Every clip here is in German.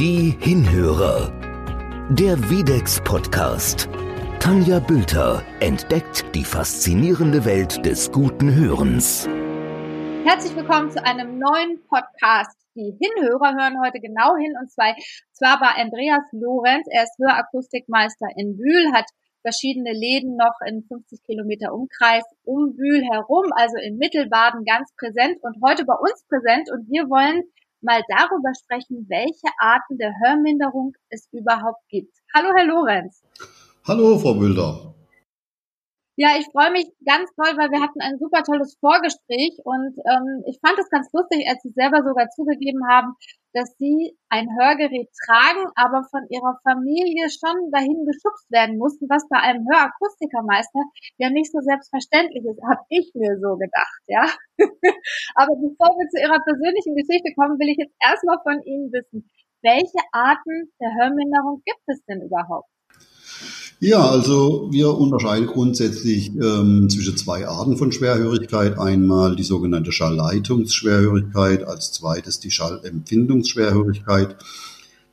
Die Hinhörer. Der Videx Podcast. Tanja Bülter entdeckt die faszinierende Welt des guten Hörens. Herzlich willkommen zu einem neuen Podcast. Die Hinhörer hören heute genau hin und zwar, zwar bei Andreas Lorenz. Er ist Hörakustikmeister in Bühl, hat verschiedene Läden noch in 50 Kilometer Umkreis um Bühl herum, also in Mittelbaden ganz präsent und heute bei uns präsent. Und wir wollen mal darüber sprechen, welche Arten der Hörminderung es überhaupt gibt. Hallo, Herr Lorenz. Hallo, Frau Bülter. Ja, ich freue mich ganz toll, weil wir hatten ein super tolles Vorgespräch und ähm, ich fand es ganz lustig, als Sie selber sogar zugegeben haben, dass Sie ein Hörgerät tragen, aber von Ihrer Familie schon dahin geschubst werden mussten, was bei einem Hörakustikermeister ja nicht so selbstverständlich ist, habe ich mir so gedacht, ja. aber bevor wir zu Ihrer persönlichen Geschichte kommen, will ich jetzt erstmal von Ihnen wissen, welche Arten der Hörminderung gibt es denn überhaupt? Ja, also wir unterscheiden grundsätzlich ähm, zwischen zwei Arten von Schwerhörigkeit. Einmal die sogenannte Schallleitungsschwerhörigkeit, als zweites die Schallempfindungsschwerhörigkeit.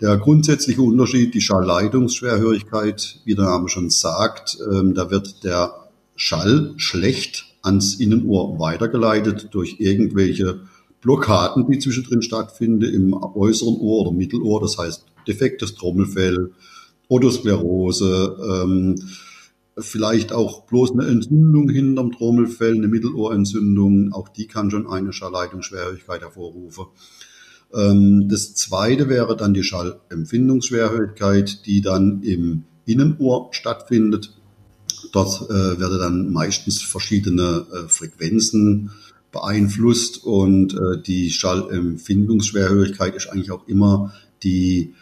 Der grundsätzliche Unterschied, die Schallleitungsschwerhörigkeit, wie der Name schon sagt, ähm, da wird der Schall schlecht ans Innenohr weitergeleitet durch irgendwelche Blockaden, die zwischendrin stattfinden im äußeren Ohr oder Mittelohr, das heißt defektes Trommelfell, Otosklerose, ähm, vielleicht auch bloß eine Entzündung hinterm Trommelfell, eine Mittelohrentzündung, auch die kann schon eine Schallleitungsschwerhörigkeit hervorrufen. Ähm, das zweite wäre dann die Schallempfindungsschwerhörigkeit, die dann im Innenohr stattfindet. Dort äh, werden dann meistens verschiedene äh, Frequenzen beeinflusst und äh, die Schallempfindungsschwerhörigkeit ist eigentlich auch immer die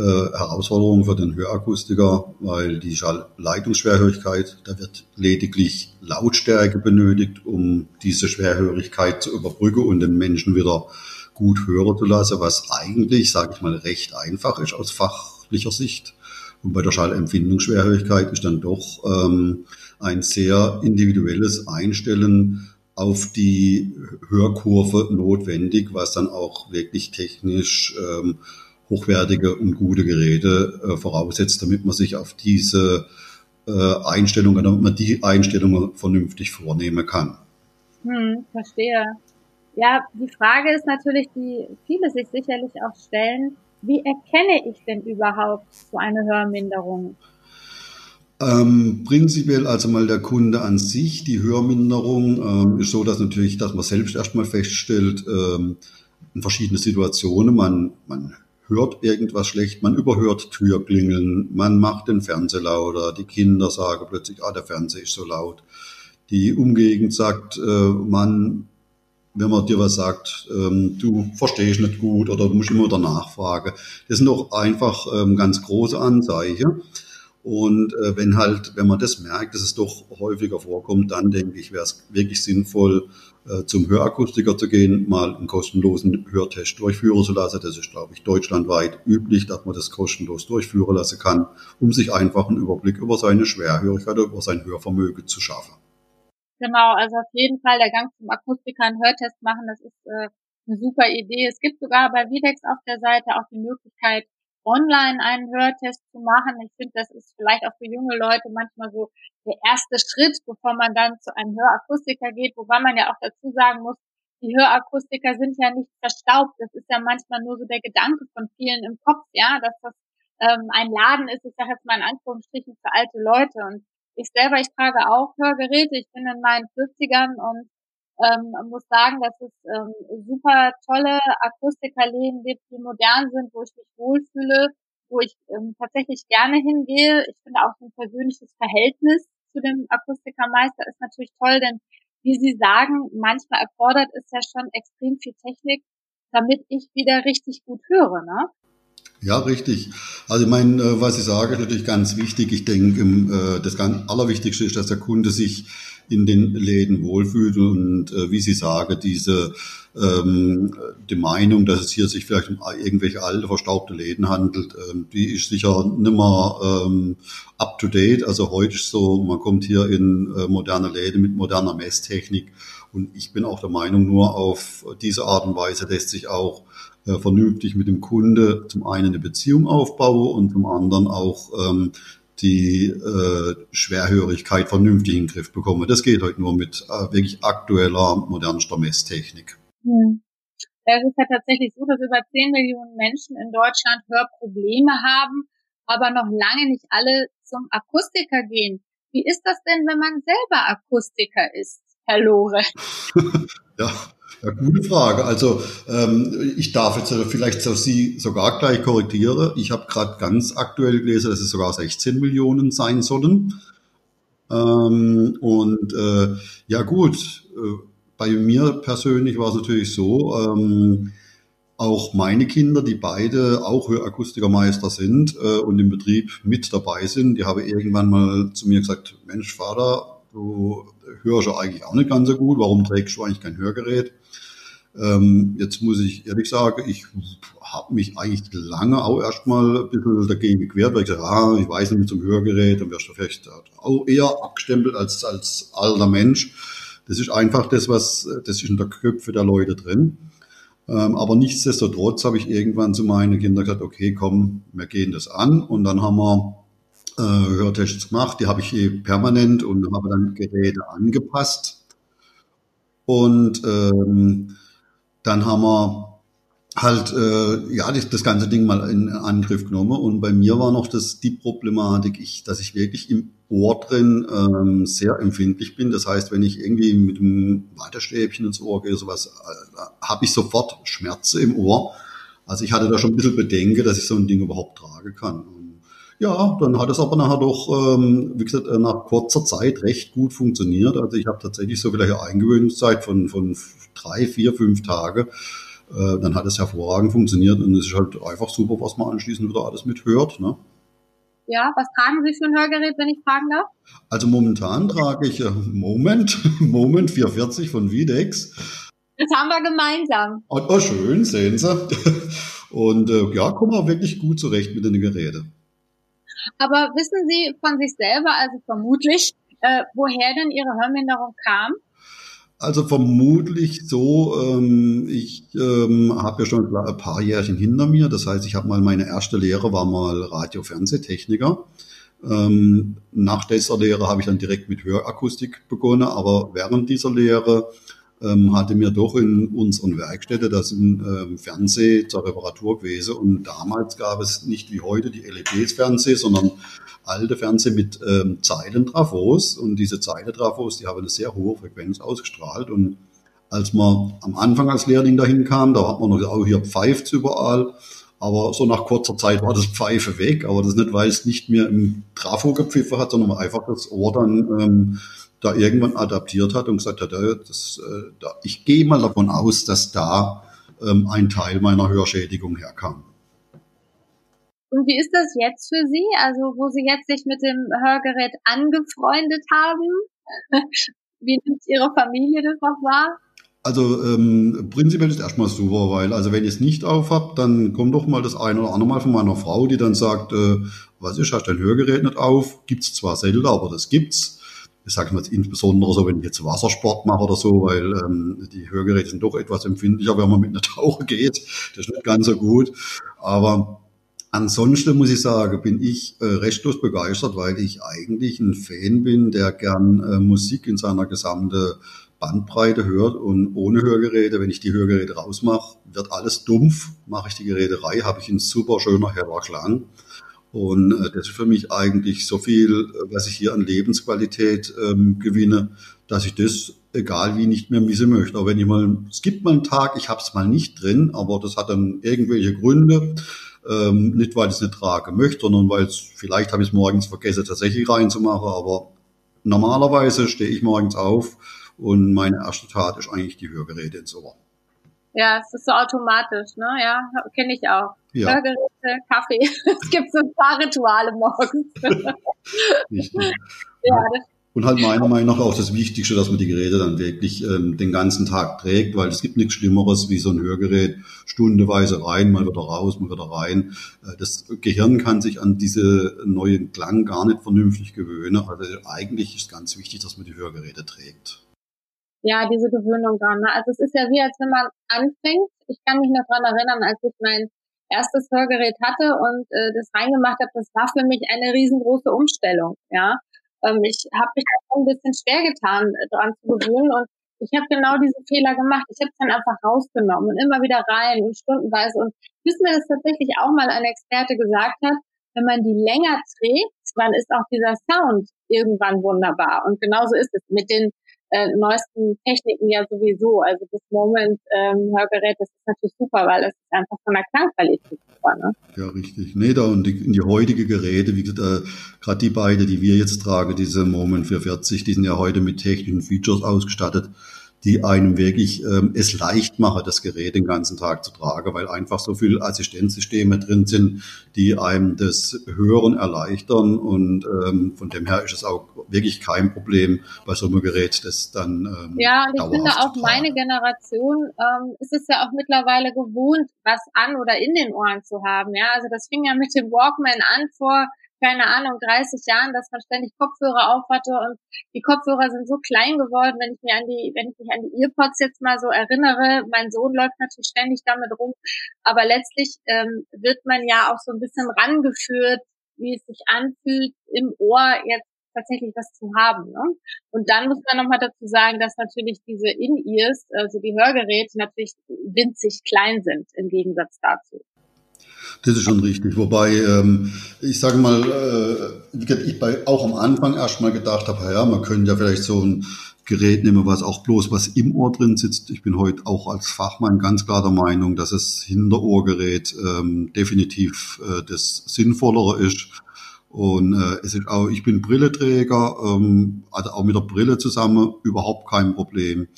äh, Herausforderung für den Hörakustiker, weil die Schallleitungsschwerhörigkeit, da wird lediglich Lautstärke benötigt, um diese Schwerhörigkeit zu überbrücken und den Menschen wieder gut hören zu lassen, was eigentlich, sage ich mal, recht einfach ist aus fachlicher Sicht. Und bei der Schallempfindungsschwerhörigkeit ist dann doch ähm, ein sehr individuelles Einstellen auf die Hörkurve notwendig, was dann auch wirklich technisch ähm, hochwertige und gute Geräte äh, voraussetzt, damit man sich auf diese äh, Einstellungen, damit man die Einstellungen vernünftig vornehmen kann. Hm, verstehe. Ja, die Frage ist natürlich, die viele sich sicherlich auch stellen, wie erkenne ich denn überhaupt so eine Hörminderung? Ähm, prinzipiell also mal der Kunde an sich, die Hörminderung ähm, ist so, dass natürlich, dass man selbst erstmal feststellt, ähm, in verschiedenen Situationen, man, man hört irgendwas schlecht, man überhört Türklingeln, man macht den Fernseher lauter, die Kinder sagen plötzlich, ah, der Fernseher ist so laut. Die Umgegend sagt, äh, man, wenn man dir was sagt, ähm, du verstehst nicht gut oder du musst immer wieder nachfragen. Das sind doch einfach ähm, ganz große Anzeichen. Und äh, wenn halt, wenn man das merkt, dass es doch häufiger vorkommt, dann denke ich, wäre es wirklich sinnvoll, äh, zum Hörakustiker zu gehen, mal einen kostenlosen Hörtest durchführen zu lassen. Das ist, glaube ich, deutschlandweit üblich, dass man das kostenlos durchführen lassen kann, um sich einfach einen Überblick über seine Schwerhörigkeit, über sein Hörvermögen zu schaffen. Genau, also auf jeden Fall der Gang zum Akustiker einen Hörtest machen, das ist äh, eine super Idee. Es gibt sogar bei Videx auf der Seite auch die Möglichkeit, online einen Hörtest zu machen. Ich finde, das ist vielleicht auch für junge Leute manchmal so der erste Schritt, bevor man dann zu einem Hörakustiker geht, wobei man ja auch dazu sagen muss, die Hörakustiker sind ja nicht verstaubt. Das ist ja manchmal nur so der Gedanke von vielen im Kopf, ja, dass das ähm, ein Laden ist, ich sage jetzt mal in Anführungsstrichen für alte Leute. Und ich selber, ich trage auch Hörgeräte. Ich bin in meinen 40ern und ähm, muss sagen, dass es ähm, super tolle Akustikerläden gibt, die modern sind, wo ich mich wohlfühle, wo ich ähm, tatsächlich gerne hingehe. Ich finde auch ein persönliches Verhältnis zu dem Akustikermeister ist natürlich toll, denn wie Sie sagen, manchmal erfordert es ja schon extrem viel Technik, damit ich wieder richtig gut höre. Ne? Ja, richtig. Also ich meine, äh, was ich sage, ist natürlich ganz wichtig. Ich denke, äh, das Allerwichtigste ist, dass der Kunde sich in den Läden wohlfühlt und äh, wie Sie sagen, diese ähm, die Meinung, dass es hier sich vielleicht um irgendwelche alte, verstaubte Läden handelt, ähm, die ist sicher nimmer ähm, up to date. Also heute ist so, man kommt hier in äh, moderne Läden mit moderner Messtechnik Und ich bin auch der Meinung, nur auf diese Art und Weise lässt sich auch äh, vernünftig mit dem Kunde zum einen eine Beziehung aufbauen und zum anderen auch ähm, die äh, Schwerhörigkeit vernünftig in den Griff bekommen. Das geht heute nur mit äh, wirklich aktueller, modernster Messtechnik. Hm. Es ist ja tatsächlich so, dass über 10 Millionen Menschen in Deutschland Hörprobleme haben, aber noch lange nicht alle zum Akustiker gehen. Wie ist das denn, wenn man selber Akustiker ist, Herr Lore? ja, ja, gute Frage. Also ähm, ich darf jetzt vielleicht so Sie sogar gleich korrigieren. Ich habe gerade ganz aktuell gelesen, dass es sogar 16 Millionen sein sollen. Ähm, und äh, ja gut, äh, bei mir persönlich war es natürlich so, ähm, auch meine Kinder, die beide auch Hörakustikermeister sind äh, und im Betrieb mit dabei sind, die haben irgendwann mal zu mir gesagt, Mensch, Vater, du hörst ja eigentlich auch nicht ganz so gut, warum trägst du eigentlich kein Hörgerät? Ähm, jetzt muss ich ehrlich sagen, ich habe mich eigentlich lange auch erstmal ein bisschen dagegen gewehrt, weil ich gesagt ah, ich weiß nicht mit zum Hörgerät, dann wirst du vielleicht auch eher abgestempelt als, als alter Mensch. Das ist einfach das, was, das ist in der Köpfe der Leute drin. Ähm, aber nichtsdestotrotz habe ich irgendwann zu meinen Kindern gesagt, okay, komm, wir gehen das an. Und dann haben wir äh, Hörtests gemacht, die habe ich eh permanent und habe dann Geräte angepasst. Und ähm, dann haben wir halt äh, ja das, das ganze Ding mal in Angriff genommen und bei mir war noch das die Problematik, ich, dass ich wirklich im Ohr drin ähm, sehr empfindlich bin. Das heißt, wenn ich irgendwie mit dem Wattestäbchen ins Ohr gehe, sowas, äh, habe ich sofort Schmerzen im Ohr. Also ich hatte da schon ein bisschen Bedenken, dass ich so ein Ding überhaupt tragen kann. Und ja, dann hat es aber nachher doch, ähm, wie gesagt, äh, nach kurzer Zeit recht gut funktioniert. Also ich habe tatsächlich so vielleicht eine Eingewöhnungszeit von, von drei, vier, fünf Tage äh, dann hat es hervorragend funktioniert und es ist halt einfach super, was man anschließend wieder alles mithört. Ne? Ja, was tragen Sie für ein Hörgerät, wenn ich fragen darf? Also momentan trage ich äh, Moment, Moment 440 von Videx. Das haben wir gemeinsam. Oh, oh schön, sehen Sie. Und äh, ja, kommen wir wirklich gut zurecht mit den Geräten. Aber wissen Sie von sich selber, also vermutlich, äh, woher denn Ihre Hörminderung kam? Also vermutlich so, ähm, ich ähm, habe ja schon ein paar Jährchen hinter mir. Das heißt, ich habe mal meine erste Lehre, war mal Radio-Fernsehtechniker. Ähm, nach dieser Lehre habe ich dann direkt mit Hörakustik begonnen, aber während dieser Lehre ähm, hatte mir doch in unseren Werkstätten, das sind ähm, Fernseh zur Reparatur gewesen. Und damals gab es nicht wie heute die LEDs-Fernseh, sondern alte Fernseh mit ähm, Zeilentrafos. Und diese Zeilentrafos, die haben eine sehr hohe Frequenz ausgestrahlt. Und als man am Anfang als Lehrling dahin kam, da hat man noch auch hier pfeift überall, aber so nach kurzer Zeit war das Pfeife weg, aber das nicht, weil es nicht mehr im Trafo gepfiffen hat, sondern einfach das Ohr dann ähm, da irgendwann adaptiert hat und gesagt hat, das, äh, da, ich gehe mal davon aus, dass da ähm, ein Teil meiner Hörschädigung herkam. Und wie ist das jetzt für Sie? Also, wo Sie jetzt sich mit dem Hörgerät angefreundet haben? wie nimmt Ihre Familie das noch wahr? Also ähm, prinzipiell ist erstmal super, weil also wenn ich es nicht auf hab, dann kommt doch mal das eine oder andere Mal von meiner Frau, die dann sagt, äh, was ist, hast du dein Hörgerät nicht auf? Gibt's zwar selten, aber das gibt's. Ich sage mal insbesondere so, wenn ich jetzt Wassersport mache oder so, weil ähm, die Hörgeräte sind doch etwas empfindlicher, wenn man mit einer Tauche geht. Das ist nicht ganz so gut. Aber Ansonsten muss ich sagen, bin ich äh, restlos begeistert, weil ich eigentlich ein Fan bin, der gern äh, Musik in seiner gesamten Bandbreite hört und ohne Hörgeräte, wenn ich die Hörgeräte rausmache, wird alles dumpf. Mache ich die Geräterei, habe ich einen super schöner heller Klang. Und äh, das ist für mich eigentlich so viel, was ich hier an Lebensqualität ähm, gewinne, dass ich das, egal wie, nicht mehr missen möchte. Auch wenn ich mal, es gibt mal einen Tag, ich habe es mal nicht drin, aber das hat dann irgendwelche Gründe. Ähm, nicht, weil ich es nicht tragen möchte, sondern weil es, vielleicht habe ich es morgens vergessen, tatsächlich reinzumachen, aber normalerweise stehe ich morgens auf und meine erste Tat ist eigentlich die Hörgeräte ins Ohr. Ja, es ist so automatisch, ne? Ja, kenne ich auch. Ja. Hörgeräte, Kaffee. es gibt so ein paar Rituale morgens. ja, und halt meiner Meinung nach auch das Wichtigste, dass man die Geräte dann wirklich ähm, den ganzen Tag trägt, weil es gibt nichts Schlimmeres wie so ein Hörgerät stundenweise rein, mal wieder raus, mal wieder rein. Äh, das Gehirn kann sich an diese neuen Klang gar nicht vernünftig gewöhnen. Also eigentlich ist ganz wichtig, dass man die Hörgeräte trägt. Ja, diese Gewöhnung dran. Ne? Also es ist ja wie, als wenn man anfängt. Ich kann mich noch dran erinnern, als ich mein erstes Hörgerät hatte und äh, das reingemacht habe, das war für mich eine riesengroße Umstellung. Ja, ähm, ich habe mich da ein bisschen schwer getan, äh, dran zu gewöhnen und ich habe genau diese Fehler gemacht. Ich habe es dann einfach rausgenommen und immer wieder rein und stundenweise. Und bis mir das tatsächlich auch mal ein Experte gesagt hat, wenn man die länger trägt, dann ist auch dieser Sound irgendwann wunderbar. Und genauso ist es mit den äh, neuesten Techniken ja sowieso. Also das Moment ähm, das ist natürlich super, weil es ist einfach von der Klangqualität super. Ne? Ja, richtig. Nee, da und die, die heutige Geräte, wie gesagt, äh, gerade die beiden, die wir jetzt tragen, diese Moment 440, die sind ja heute mit technischen Features ausgestattet die einem wirklich ähm, es leicht machen, das Gerät den ganzen Tag zu tragen, weil einfach so viele Assistenzsysteme drin sind, die einem das Hören erleichtern und ähm, von dem her ist es auch wirklich kein Problem bei so einem Gerät, das dann ähm, Ja, und ich finde auch meine Generation ähm, ist es ja auch mittlerweile gewohnt, was an oder in den Ohren zu haben. Ja, also das fing ja mit dem Walkman an vor keine Ahnung, 30 Jahren, dass man ständig Kopfhörer aufhatte und die Kopfhörer sind so klein geworden, wenn ich mir an die, wenn ich mich an die Earpods jetzt mal so erinnere, mein Sohn läuft natürlich ständig damit rum, aber letztlich ähm, wird man ja auch so ein bisschen rangeführt, wie es sich anfühlt, im Ohr jetzt tatsächlich was zu haben. Ne? Und dann muss man nochmal dazu sagen, dass natürlich diese In-Ears, also die Hörgeräte, natürlich winzig klein sind im Gegensatz dazu. Das ist schon richtig. Wobei, ähm, ich sage mal, äh, ich bei, auch am Anfang erstmal gedacht habe, ja, man könnte ja vielleicht so ein Gerät nehmen, was auch bloß was im Ohr drin sitzt. Ich bin heute auch als Fachmann ganz klar der Meinung, dass es Hinterohrgerät ähm, definitiv äh, das Sinnvollere ist. Und äh, es ist auch, ich bin Brilleträger, ähm, also auch mit der Brille zusammen überhaupt kein Problem.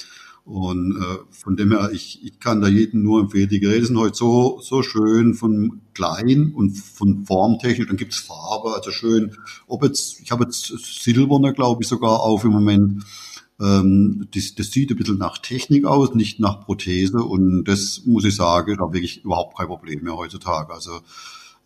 Und äh, von dem her, ich, ich kann da jedem nur empfehlen. Die Geräte sind heute so, so schön von klein und von formtechnisch. Dann gibt's Farbe, also schön. Ob jetzt, ich habe jetzt Silberne, glaube ich, sogar auf im Moment. Ähm, das, das sieht ein bisschen nach Technik aus, nicht nach Prothese. Und das muss ich sagen, da wirklich überhaupt kein Problem mehr heutzutage. Also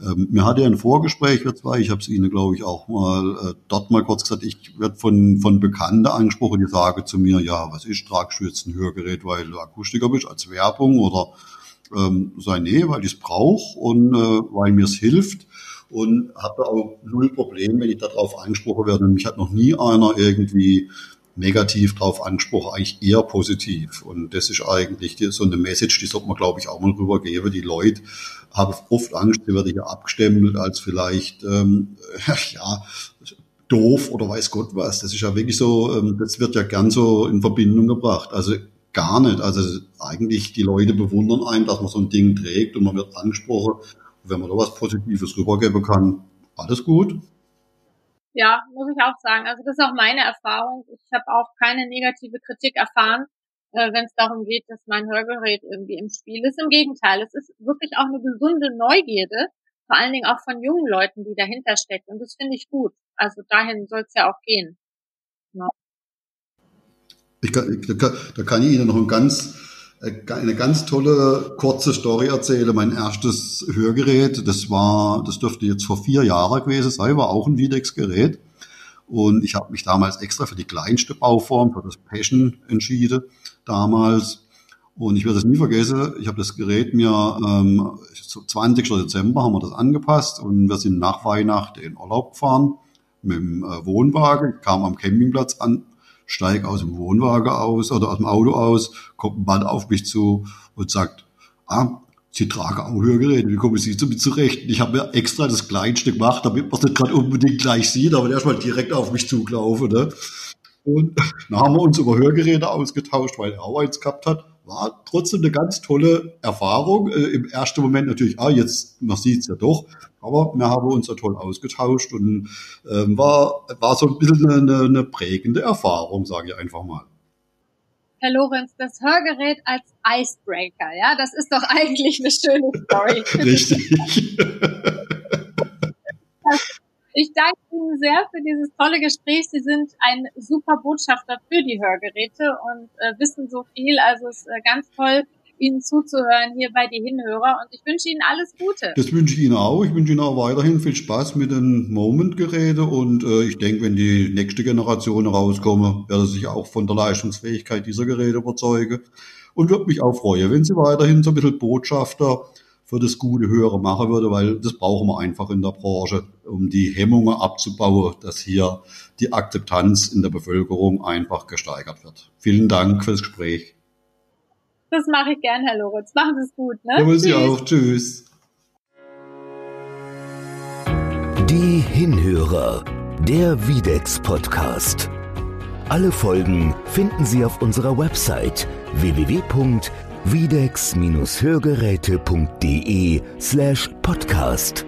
ähm, mir hatte ein Vorgespräch, ich habe es Ihnen, glaube ich, auch mal äh, dort mal kurz gesagt, ich werde von, von Bekannten angesprochen, die sagen zu mir, ja, was ist, ein Hörgerät, weil du Akustiker bist, als Werbung oder ähm, sei nee, weil ich es brauche und äh, weil mir es hilft und habe auch null Problem, wenn ich darauf angesprochen werde. Und mich hat noch nie einer irgendwie negativ drauf angesprochen, eigentlich eher positiv. Und das ist eigentlich die, so eine Message, die sollte man, glaube ich, auch mal rübergeben. Die Leute haben oft Angst, die werden hier abgestempelt als vielleicht, ähm, ja, doof oder weiß Gott was. Das ist ja wirklich so, ähm, das wird ja gern so in Verbindung gebracht. Also gar nicht. Also eigentlich die Leute bewundern einen, dass man so ein Ding trägt und man wird angesprochen. Und wenn man da was Positives rübergeben kann, alles gut. Ja, muss ich auch sagen. Also das ist auch meine Erfahrung. Ich habe auch keine negative Kritik erfahren, äh, wenn es darum geht, dass mein Hörgerät irgendwie im Spiel ist. Im Gegenteil, es ist wirklich auch eine gesunde Neugierde, vor allen Dingen auch von jungen Leuten, die dahinter steckt. Und das finde ich gut. Also dahin soll es ja auch gehen. Ja. Ich kann, da kann ich Ihnen noch ein ganz eine ganz tolle kurze Story erzähle. Mein erstes Hörgerät, das war, das dürfte jetzt vor vier Jahren gewesen sein, war auch ein Videx-Gerät. Und ich habe mich damals extra für die kleinste Bauform, für das Passion entschieden damals. Und ich werde das nie vergessen. Ich habe das Gerät mir ähm, 20. Dezember haben wir das angepasst und wir sind nach Weihnachten in Urlaub gefahren mit dem äh, Wohnwagen. Kam am Campingplatz an, steig aus dem Wohnwagen aus oder aus dem Auto aus, kommt ein Mann auf mich zu und sagt, ah, Sie tragen auch Hörgeräte, wie kommen Sie damit zurecht? Ich habe mir extra das Kleinste gemacht, damit man es nicht gerade unbedingt gleich sieht, aber erstmal direkt auf mich zugelaufen. Ne? Und dann haben wir uns über Hörgeräte ausgetauscht, weil er auch eins gehabt hat. War trotzdem eine ganz tolle Erfahrung. Äh, Im ersten Moment natürlich, ah, jetzt, man sieht es ja doch. Aber wir haben uns ja toll ausgetauscht und ähm, war, war so ein bisschen eine, eine prägende Erfahrung, sage ich einfach mal. Herr Lorenz, das Hörgerät als Icebreaker, ja, das ist doch eigentlich eine schöne Story. Richtig. Ich danke Ihnen sehr für dieses tolle Gespräch. Sie sind ein super Botschafter für die Hörgeräte und äh, wissen so viel. Also es ist äh, ganz toll, Ihnen zuzuhören hier bei die Hinhörer und ich wünsche Ihnen alles Gute. Das wünsche ich Ihnen auch. Ich wünsche Ihnen auch weiterhin viel Spaß mit den Moment-Geräten und äh, ich denke, wenn die nächste Generation rauskommen, werde sich auch von der Leistungsfähigkeit dieser Geräte überzeugen und würde mich auch freuen, wenn Sie weiterhin so ein bisschen Botschafter für das gute Hören machen würde, weil das brauchen wir einfach in der Branche, um die Hemmungen abzubauen, dass hier die Akzeptanz in der Bevölkerung einfach gesteigert wird. Vielen Dank fürs Gespräch. Das mache ich gern, Herr Lorenz. Machen Sie es gut. Ne? Ja, Sie auch. Tschüss. Die Hinhörer, der Videx Podcast. Alle Folgen finden Sie auf unserer Website www.videx-hörgeräte.de slash podcast.